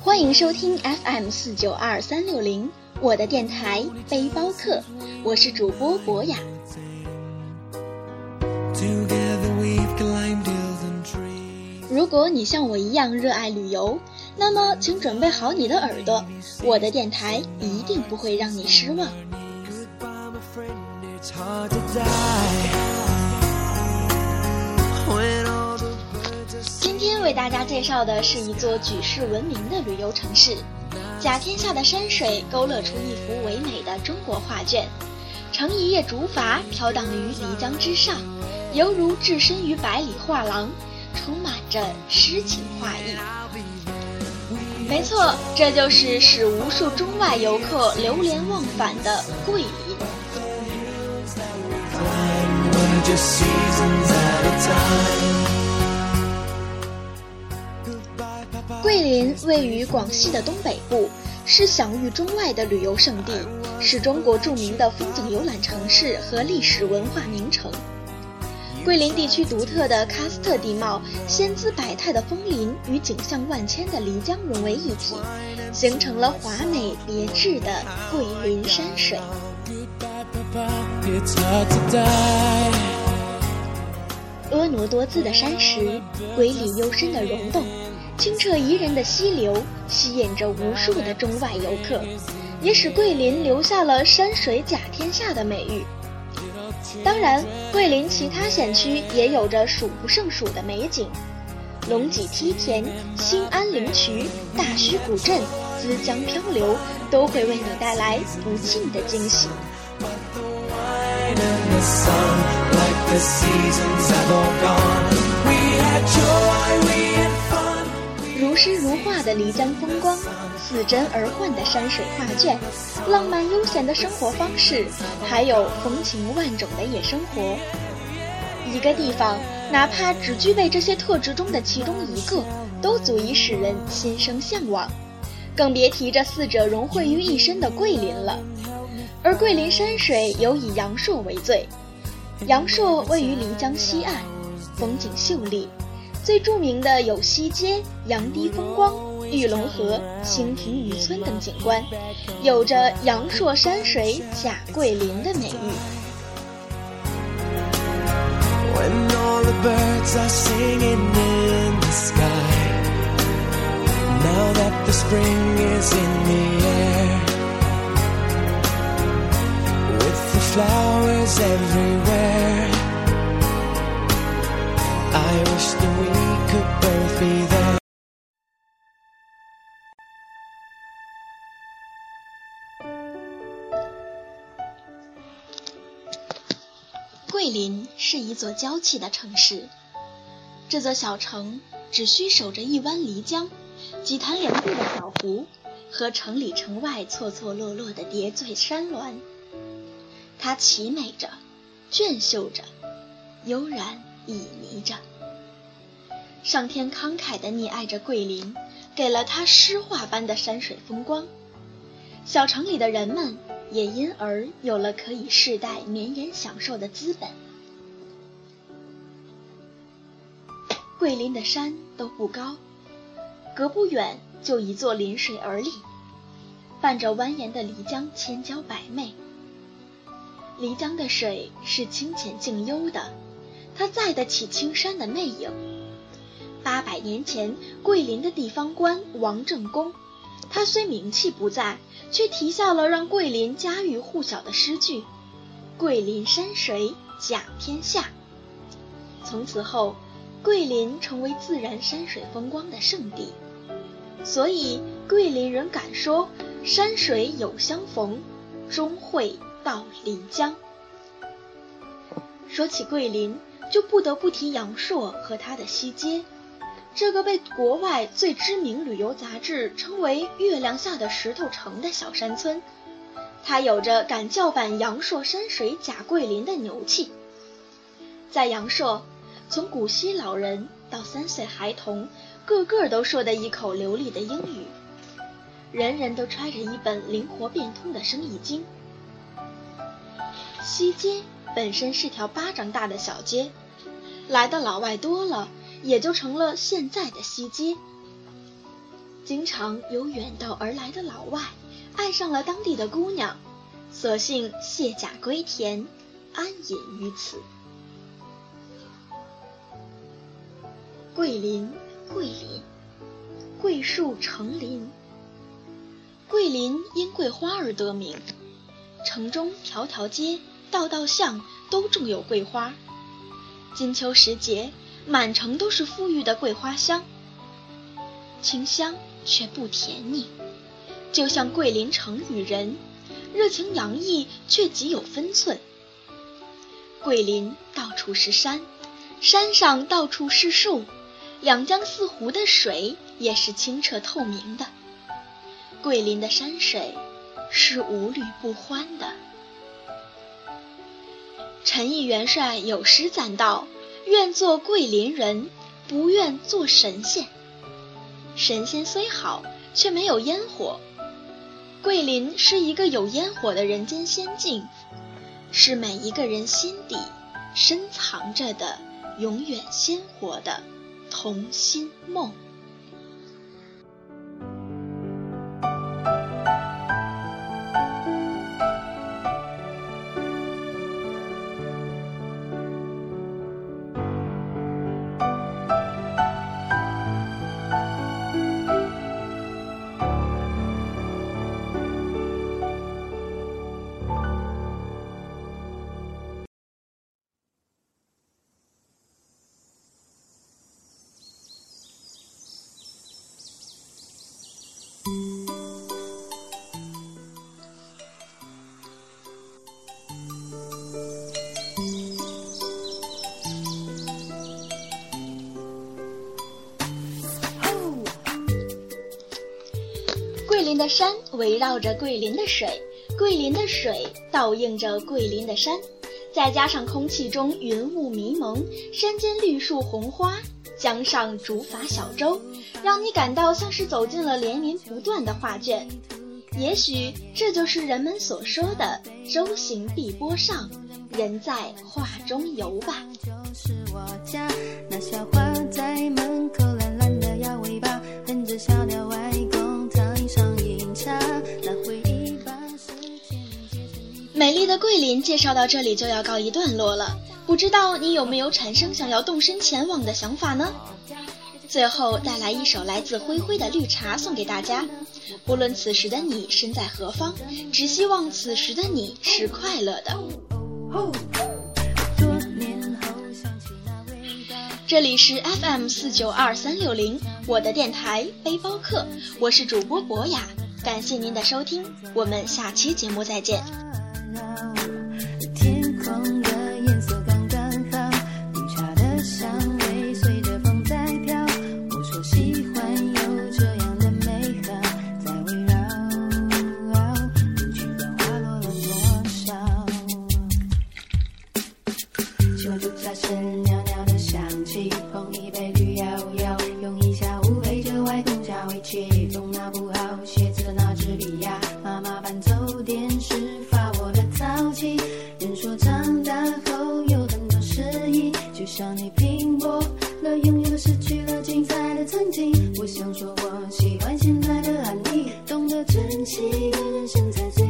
欢迎收听 FM 四九二三六零，我的电台背包客，我是主播博雅。如果你像我一样热爱旅游，那么请准备好你的耳朵，我的电台一定不会让你失望。为大家介绍的是一座举世闻名的旅游城市，甲天下的山水勾勒出一幅唯美的中国画卷，乘一叶竹筏飘荡于漓江之上，犹如置身于百里画廊，充满着诗情画意。没错，这就是使无数中外游客流连忘返的桂林。桂林位于广西的东北部，是享誉中外的旅游胜地，是中国著名的风景游览城市和历史文化名城。桂林地区独特的喀斯特地貌、仙姿百态的枫林与景象万千的漓江融为一体，形成了华美别致的桂林山水。婀娜多姿的山石，瑰丽幽深的溶洞，清澈宜人的溪流，吸引着无数的中外游客，也使桂林留下了“山水甲天下”的美誉。当然，桂林其他县区也有着数不胜数的美景，龙脊梯田、新安灵渠、大须古镇、资江漂流，都会为你带来不尽的惊喜。如诗如画的漓江风光，似真而幻的山水画卷，浪漫悠闲的生活方式，还有风情万种的夜生活。一个地方，哪怕只具备这些特质中的其中一个，都足以使人心生向往，更别提这四者融汇于一身的桂林了。而桂林山水尤以阳朔为最，阳朔位于漓江西岸，风景秀丽，最著名的有西街、阳堤风光、玉龙河、蜻蜓渔村等景观，有着“阳朔山水甲桂林”的美誉。Be there 桂林是一座娇气的城市。这座小城只需守着一湾漓江几潭连缀的小湖和城里城外错错落落的叠翠山峦。它奇美着，隽秀着，悠然旖旎着。上天慷慨地溺爱着桂林，给了它诗画般的山水风光。小城里的人们也因而有了可以世代绵延享受的资本。桂林的山都不高，隔不远就一座临水而立，伴着蜿蜒的漓江，千娇百媚。漓江的水是清浅静幽的，它载得起青山的魅影。八百年前，桂林的地方官王正公，他虽名气不在，却题下了让桂林家喻户晓的诗句：“桂林山水甲天下。”从此后，桂林成为自然山水风光的圣地。所以，桂林人敢说：“山水有相逢，终会。”到漓江。说起桂林，就不得不提阳朔和它的西街，这个被国外最知名旅游杂志称为“月亮下的石头城”的小山村。它有着敢叫板阳朔山水甲桂林的牛气。在阳朔，从古稀老人到三岁孩童，个个都说得一口流利的英语，人人都揣着一本灵活变通的生意经。西街本身是条巴掌大的小街，来的老外多了，也就成了现在的西街。经常有远道而来的老外爱上了当地的姑娘，索性卸甲归田，安隐于此。桂林，桂林，桂树成林。桂林因桂花而得名，城中条条街、道道巷都种有桂花。金秋时节，满城都是馥郁的桂花香，清香却不甜腻，就像桂林城与人，热情洋溢却极有分寸。桂林到处是山，山上到处是树，两江四湖的水也是清澈透明的。桂林的山水是无虑不欢的。陈毅元帅有诗赞道：“愿做桂林人，不愿做神仙。神仙虽好，却没有烟火。桂林是一个有烟火的人间仙境，是每一个人心底深藏着的永远鲜活的童心梦。”围绕着桂林的水，桂林的水倒映着桂林的山，再加上空气中云雾迷蒙，山间绿树红花，江上竹筏小舟，让你感到像是走进了连绵不断的画卷。也许这就是人们所说的“舟行碧波上，人在画中游”吧。就是我家那小花在门口的桂林介绍到这里就要告一段落了，不知道你有没有产生想要动身前往的想法呢？最后带来一首来自灰灰的《绿茶》送给大家。不论此时的你身在何方，只希望此时的你是快乐的。这里是 FM 四九二三六零，我的电台背包客，我是主播博雅，感谢您的收听，我们下期节目再见。一个人现在最